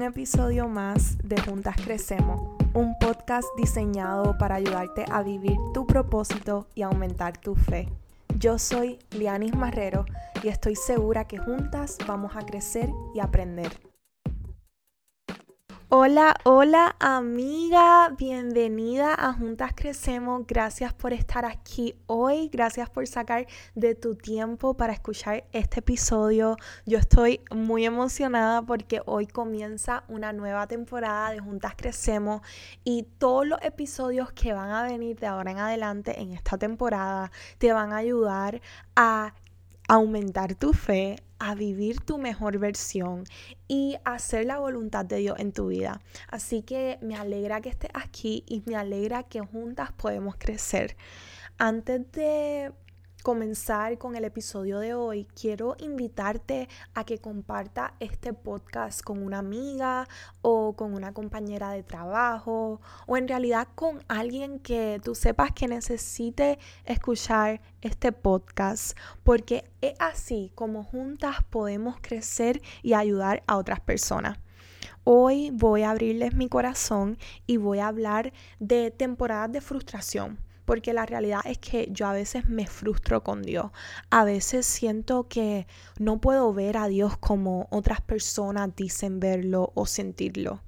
un episodio más de Juntas Crecemos, un podcast diseñado para ayudarte a vivir tu propósito y aumentar tu fe. Yo soy Lianis Marrero y estoy segura que juntas vamos a crecer y aprender. Hola, hola amiga, bienvenida a Juntas Crecemos. Gracias por estar aquí hoy, gracias por sacar de tu tiempo para escuchar este episodio. Yo estoy muy emocionada porque hoy comienza una nueva temporada de Juntas Crecemos y todos los episodios que van a venir de ahora en adelante en esta temporada te van a ayudar a aumentar tu fe, a vivir tu mejor versión y hacer la voluntad de Dios en tu vida. Así que me alegra que estés aquí y me alegra que juntas podemos crecer. Antes de comenzar con el episodio de hoy, quiero invitarte a que comparta este podcast con una amiga o con una compañera de trabajo o en realidad con alguien que tú sepas que necesite escuchar este podcast porque es así como juntas podemos crecer y ayudar a otras personas. Hoy voy a abrirles mi corazón y voy a hablar de temporadas de frustración porque la realidad es que yo a veces me frustro con Dios. A veces siento que no puedo ver a Dios como otras personas dicen verlo o sentirlo.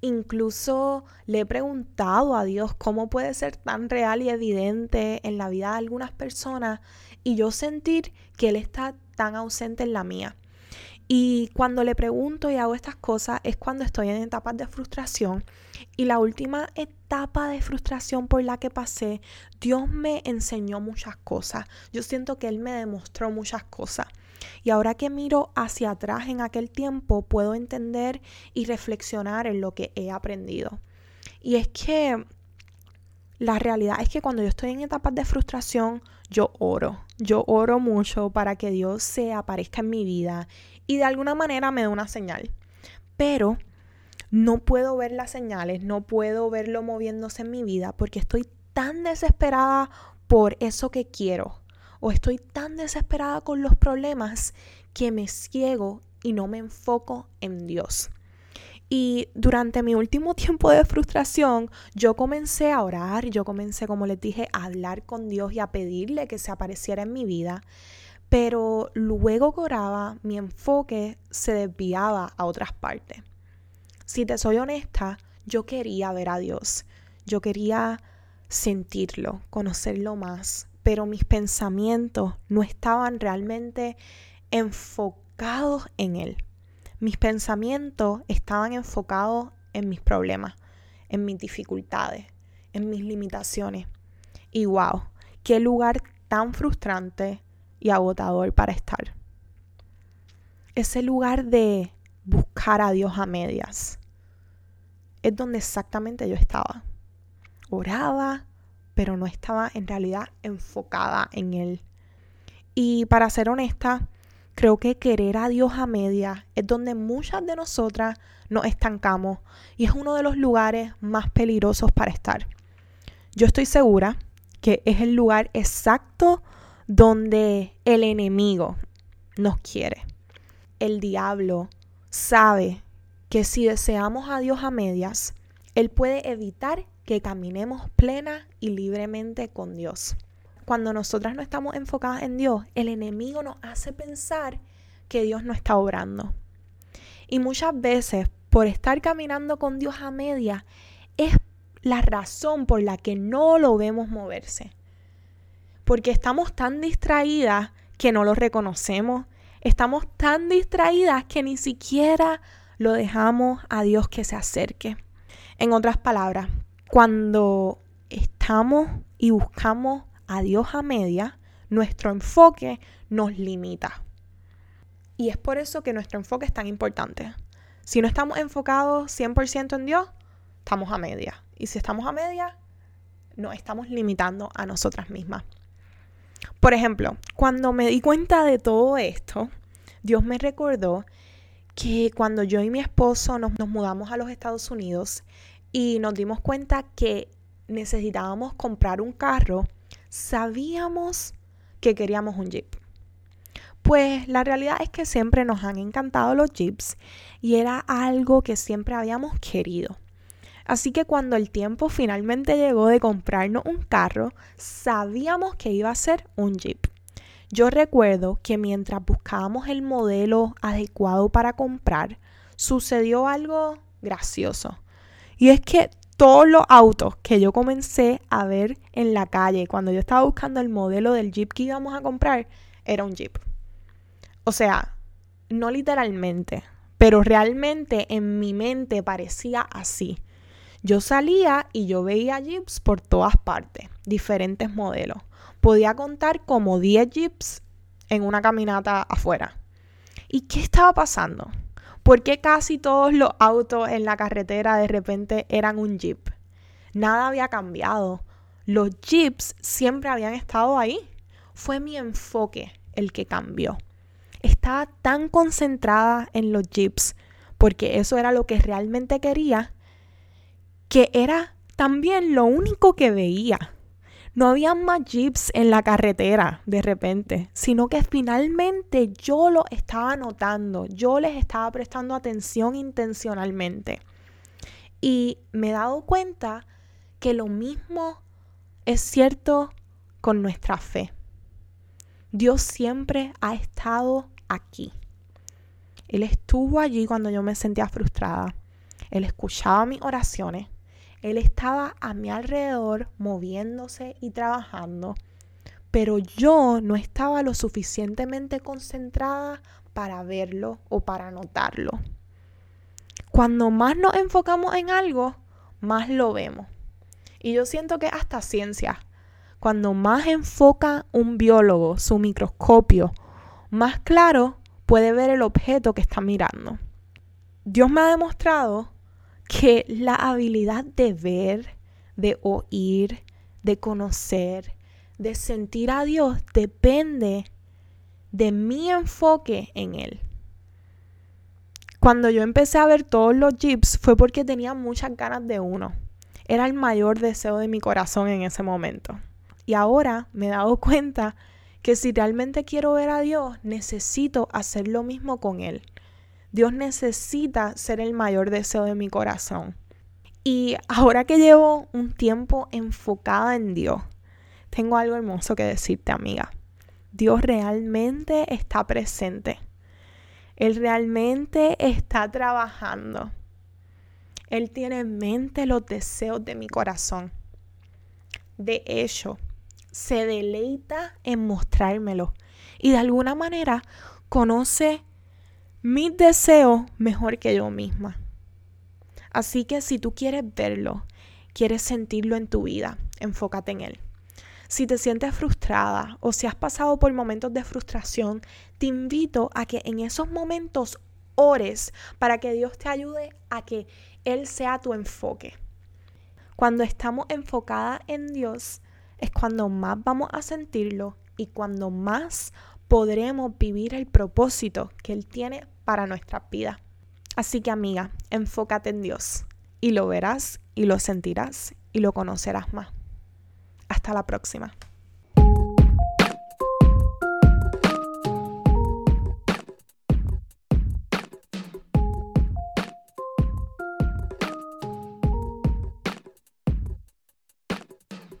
Incluso le he preguntado a Dios cómo puede ser tan real y evidente en la vida de algunas personas y yo sentir que Él está tan ausente en la mía. Y cuando le pregunto y hago estas cosas es cuando estoy en etapas de frustración. Y la última etapa de frustración por la que pasé, Dios me enseñó muchas cosas. Yo siento que Él me demostró muchas cosas. Y ahora que miro hacia atrás en aquel tiempo, puedo entender y reflexionar en lo que he aprendido. Y es que la realidad es que cuando yo estoy en etapas de frustración, yo oro. Yo oro mucho para que Dios se aparezca en mi vida y de alguna manera me da una señal. Pero no puedo ver las señales, no puedo verlo moviéndose en mi vida porque estoy tan desesperada por eso que quiero o estoy tan desesperada con los problemas que me ciego y no me enfoco en Dios. Y durante mi último tiempo de frustración, yo comencé a orar, yo comencé, como les dije, a hablar con Dios y a pedirle que se apareciera en mi vida. Pero luego que oraba, mi enfoque se desviaba a otras partes. Si te soy honesta, yo quería ver a Dios. Yo quería sentirlo, conocerlo más, pero mis pensamientos no estaban realmente enfocados en Él. Mis pensamientos estaban enfocados en mis problemas, en mis dificultades, en mis limitaciones. Y wow, qué lugar tan frustrante y agotador para estar. Ese lugar de buscar a Dios a medias es donde exactamente yo estaba. Oraba, pero no estaba en realidad enfocada en Él. Y para ser honesta, creo que querer a Dios a medias es donde muchas de nosotras nos estancamos y es uno de los lugares más peligrosos para estar. Yo estoy segura que es el lugar exacto donde el enemigo nos quiere. El diablo sabe que si deseamos a Dios a medias, Él puede evitar que caminemos plena y libremente con Dios. Cuando nosotras no estamos enfocadas en Dios, el enemigo nos hace pensar que Dios no está obrando. Y muchas veces, por estar caminando con Dios a medias, es la razón por la que no lo vemos moverse porque estamos tan distraídas que no lo reconocemos, estamos tan distraídas que ni siquiera lo dejamos a Dios que se acerque. En otras palabras, cuando estamos y buscamos a Dios a media, nuestro enfoque nos limita. Y es por eso que nuestro enfoque es tan importante. Si no estamos enfocados 100% en Dios, estamos a media. Y si estamos a media, nos estamos limitando a nosotras mismas. Por ejemplo, cuando me di cuenta de todo esto, Dios me recordó que cuando yo y mi esposo nos, mudamos a los Estados Unidos y nos dimos cuenta que necesitábamos comprar un carro, sabíamos que queríamos un Jeep. Pues la realidad es que siempre nos han encantado los Jeeps y era algo que siempre habíamos querido. Así que cuando el tiempo finalmente llegó de comprarnos un carro, sabíamos que iba a ser un Jeep. Yo recuerdo que mientras buscábamos el modelo adecuado para comprar, sucedió algo gracioso. Y es que todos los autos que yo comencé a ver en la calle cuando yo estaba buscando el modelo del Jeep que íbamos a comprar, era un Jeep. O sea, no literalmente, pero realmente en mi mente parecía así. Yo salía y yo veía jeeps por todas partes, diferentes modelos. Podía contar como 10 jeeps en una caminata afuera. ¿Y qué estaba pasando? ¿Por qué casi todos los autos en la carretera de repente eran un jeep? Nada había cambiado. Los jeeps siempre habían estado ahí. Fue mi enfoque el que cambió estaba tan concentrada en los jeeps, porque eso era lo que realmente quería, que era también lo único que veía. No había más jeeps en la carretera de repente, sino que finalmente yo lo estaba notando, yo les estaba prestando atención intencionalmente. Y me he dado cuenta que lo mismo es cierto con nuestra fe. Dios siempre ha estado aquí. Él estuvo allí cuando yo me sentía frustrada. Él escuchaba mis oraciones. Él estaba a mi alrededor moviéndose y trabajando. Pero yo no estaba lo suficientemente concentrada para verlo o para notarlo. Cuando más nos enfocamos en algo, más lo vemos. Y yo siento que hasta ciencia cuando más enfoca un biólogo su microscopio, más claro puede ver el objeto que está mirando. Dios me ha demostrado que la habilidad de ver, de oír, de conocer, de sentir a Dios depende de mi enfoque en Él. Cuando yo empecé a ver todos los jeeps fue porque tenía muchas ganas de uno. Era el mayor deseo de mi corazón en ese momento. Y ahora me he dado cuenta que si realmente quiero ver a Dios, necesito hacer lo mismo con Él. Dios necesita ser el mayor deseo de mi corazón. Y ahora que llevo un tiempo enfocada en Dios, tengo algo hermoso que decirte, amiga. Dios realmente está presente. Él realmente está trabajando. Él tiene en mente los deseos de mi corazón. De hecho, se deleita en mostrármelo y de alguna manera conoce mis deseos mejor que yo misma. Así que si tú quieres verlo, quieres sentirlo en tu vida, enfócate en él. Si te sientes frustrada o si has pasado por momentos de frustración, te invito a que en esos momentos ores para que Dios te ayude a que Él sea tu enfoque. Cuando estamos enfocadas en Dios, es cuando más vamos a sentirlo y cuando más podremos vivir el propósito que Él tiene para nuestra vida. Así que amiga, enfócate en Dios y lo verás y lo sentirás y lo conocerás más. Hasta la próxima.